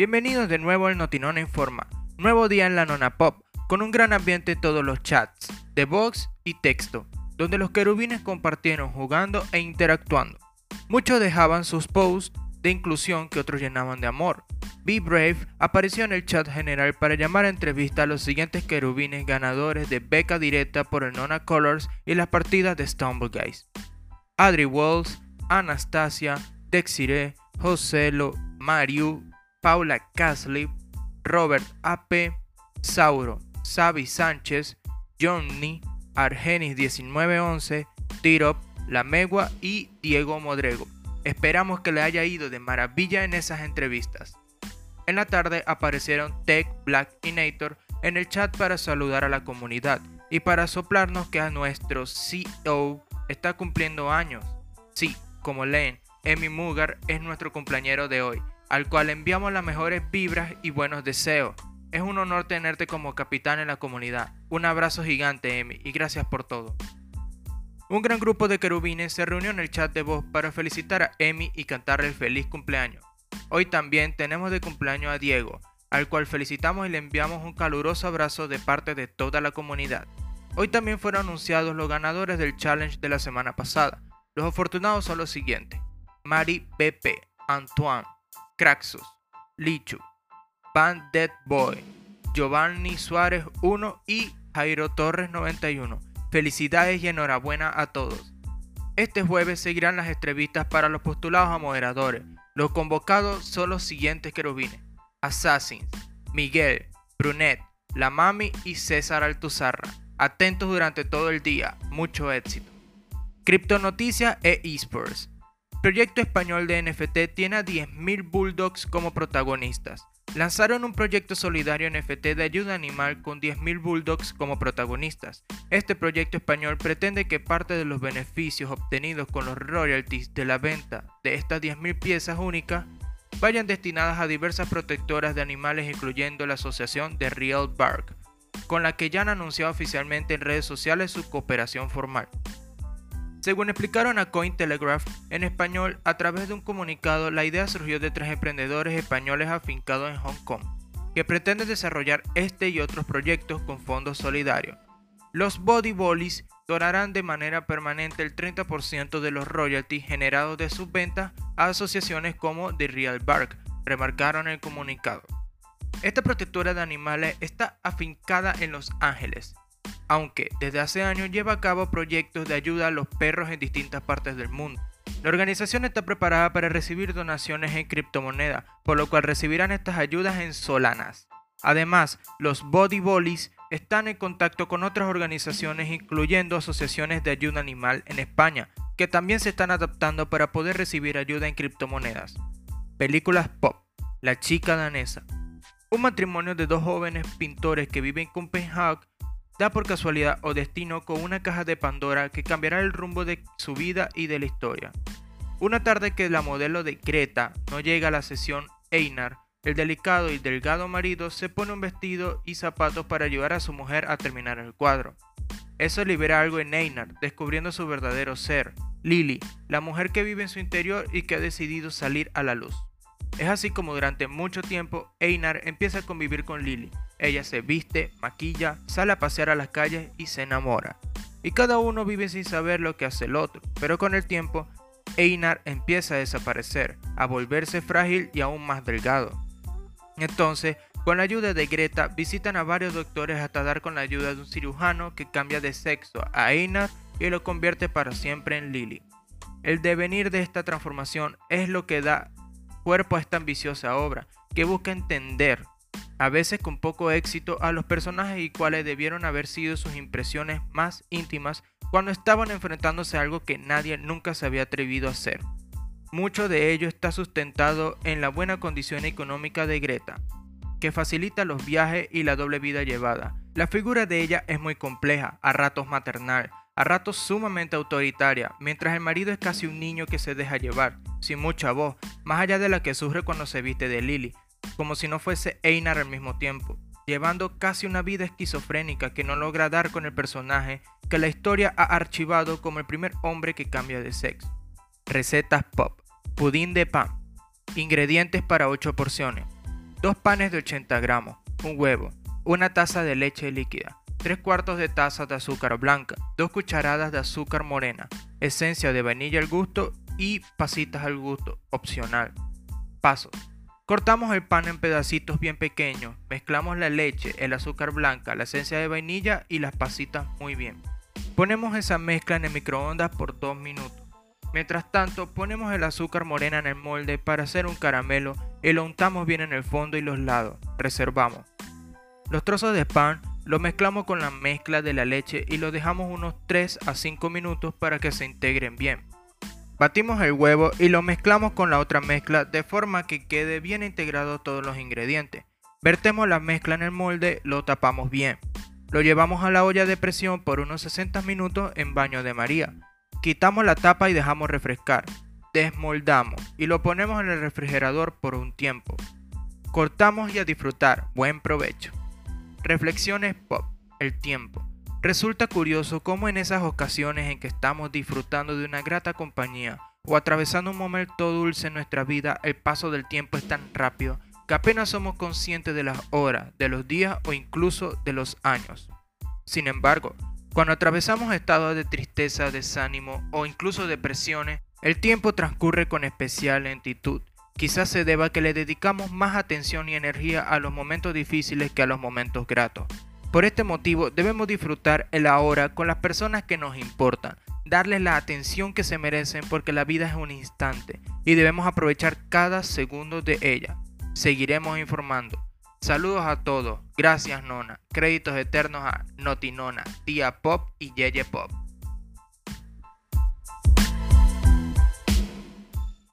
Bienvenidos de nuevo al Notinona Informa. Nuevo día en la Nona Pop, con un gran ambiente en todos los chats, de voz y texto, donde los querubines compartieron jugando e interactuando. Muchos dejaban sus posts de inclusión que otros llenaban de amor. Be Brave apareció en el chat general para llamar a entrevista a los siguientes querubines ganadores de beca directa por el Nona Colors y las partidas de Stumble Guys. Adri Walls, Anastasia, Dexire, Joselo, Mariu, Paula Casley, Robert AP, Sauro, Xavi Sánchez, Johnny, Argenis 1911, Tirop, La Megua y Diego Modrego. Esperamos que le haya ido de maravilla en esas entrevistas. En la tarde aparecieron Tech, Black y Nator en el chat para saludar a la comunidad y para soplarnos que a nuestro CEO está cumpliendo años. Sí, como leen, Emi Mugar es nuestro cumpleañero de hoy, al cual enviamos las mejores vibras y buenos deseos. Es un honor tenerte como capitán en la comunidad. Un abrazo gigante, Emi, y gracias por todo. Un gran grupo de querubines se reunió en el chat de voz para felicitar a Emi y cantarle el feliz cumpleaños. Hoy también tenemos de cumpleaños a Diego, al cual felicitamos y le enviamos un caluroso abrazo de parte de toda la comunidad. Hoy también fueron anunciados los ganadores del challenge de la semana pasada. Los afortunados son los siguientes. Mari BP, Antoine, Craxus, Lichu, Dead Boy, Giovanni Suárez 1 y Jairo Torres 91. Felicidades y enhorabuena a todos. Este jueves seguirán las entrevistas para los postulados a moderadores. Los convocados son los siguientes querubines. Assassins, Miguel, Brunet, La Mami y César Altuzarra. Atentos durante todo el día. Mucho éxito. Criptonoticias e esports. Proyecto español de NFT tiene a 10.000 Bulldogs como protagonistas. Lanzaron un proyecto solidario NFT de ayuda animal con 10.000 bulldogs como protagonistas. Este proyecto español pretende que parte de los beneficios obtenidos con los royalties de la venta de estas 10.000 piezas únicas vayan destinadas a diversas protectoras de animales incluyendo la asociación de Real Bark, con la que ya han anunciado oficialmente en redes sociales su cooperación formal. Según explicaron a Cointelegraph en español, a través de un comunicado, la idea surgió de tres emprendedores españoles afincados en Hong Kong, que pretenden desarrollar este y otros proyectos con fondos solidarios. Los Body Bollies donarán de manera permanente el 30% de los royalties generados de sus ventas a asociaciones como The Real Bark, remarcaron el comunicado. Esta protectora de animales está afincada en Los Ángeles, aunque desde hace años lleva a cabo proyectos de ayuda a los perros en distintas partes del mundo. La organización está preparada para recibir donaciones en criptomoneda, por lo cual recibirán estas ayudas en solanas. Además, los Body Bollies están en contacto con otras organizaciones, incluyendo asociaciones de ayuda animal en España, que también se están adaptando para poder recibir ayuda en criptomonedas. Películas Pop, La chica danesa. Un matrimonio de dos jóvenes pintores que viven en Copenhague da por casualidad o destino con una caja de Pandora que cambiará el rumbo de su vida y de la historia. Una tarde que la modelo de Creta no llega a la sesión, Einar, el delicado y delgado marido, se pone un vestido y zapatos para ayudar a su mujer a terminar el cuadro. Eso libera algo en Einar, descubriendo su verdadero ser, Lily, la mujer que vive en su interior y que ha decidido salir a la luz. Es así como durante mucho tiempo Einar empieza a convivir con Lily. Ella se viste, maquilla, sale a pasear a las calles y se enamora. Y cada uno vive sin saber lo que hace el otro, pero con el tiempo Einar empieza a desaparecer, a volverse frágil y aún más delgado. Entonces, con la ayuda de Greta, visitan a varios doctores hasta dar con la ayuda de un cirujano que cambia de sexo a Einar y lo convierte para siempre en Lily. El devenir de esta transformación es lo que da cuerpo a esta ambiciosa obra, que busca entender, a veces con poco éxito, a los personajes y cuáles debieron haber sido sus impresiones más íntimas cuando estaban enfrentándose a algo que nadie nunca se había atrevido a hacer. Mucho de ello está sustentado en la buena condición económica de Greta, que facilita los viajes y la doble vida llevada. La figura de ella es muy compleja, a ratos maternal, a ratos sumamente autoritaria, mientras el marido es casi un niño que se deja llevar, sin mucha voz, más allá de la que sufre cuando se viste de Lily, como si no fuese Einar al mismo tiempo, llevando casi una vida esquizofrénica que no logra dar con el personaje que la historia ha archivado como el primer hombre que cambia de sexo. Recetas pop. Pudín de pan. Ingredientes para 8 porciones. 2 panes de 80 gramos, un huevo, una taza de leche líquida, 3 cuartos de taza de azúcar blanca, 2 cucharadas de azúcar morena, esencia de vainilla al gusto y pasitas al gusto, opcional. Pasos. Cortamos el pan en pedacitos bien pequeños, mezclamos la leche, el azúcar blanca, la esencia de vainilla y las pasitas muy bien. Ponemos esa mezcla en el microondas por 2 minutos. Mientras tanto, ponemos el azúcar morena en el molde para hacer un caramelo y lo untamos bien en el fondo y los lados. Reservamos. Los trozos de pan lo mezclamos con la mezcla de la leche y lo dejamos unos 3 a 5 minutos para que se integren bien. Batimos el huevo y lo mezclamos con la otra mezcla de forma que quede bien integrado todos los ingredientes. Vertemos la mezcla en el molde, lo tapamos bien. Lo llevamos a la olla de presión por unos 60 minutos en baño de María. Quitamos la tapa y dejamos refrescar. Desmoldamos y lo ponemos en el refrigerador por un tiempo. Cortamos y a disfrutar. Buen provecho. Reflexiones pop. El tiempo. Resulta curioso cómo en esas ocasiones en que estamos disfrutando de una grata compañía o atravesando un momento dulce en nuestra vida, el paso del tiempo es tan rápido que apenas somos conscientes de las horas, de los días o incluso de los años. Sin embargo, cuando atravesamos estados de tristeza, desánimo o incluso depresiones, el tiempo transcurre con especial lentitud. Quizás se deba a que le dedicamos más atención y energía a los momentos difíciles que a los momentos gratos. Por este motivo debemos disfrutar el ahora con las personas que nos importan, darles la atención que se merecen porque la vida es un instante y debemos aprovechar cada segundo de ella. Seguiremos informando. Saludos a todos. Gracias Nona. Créditos eternos a Notinona, Tía Pop y Yeye Pop.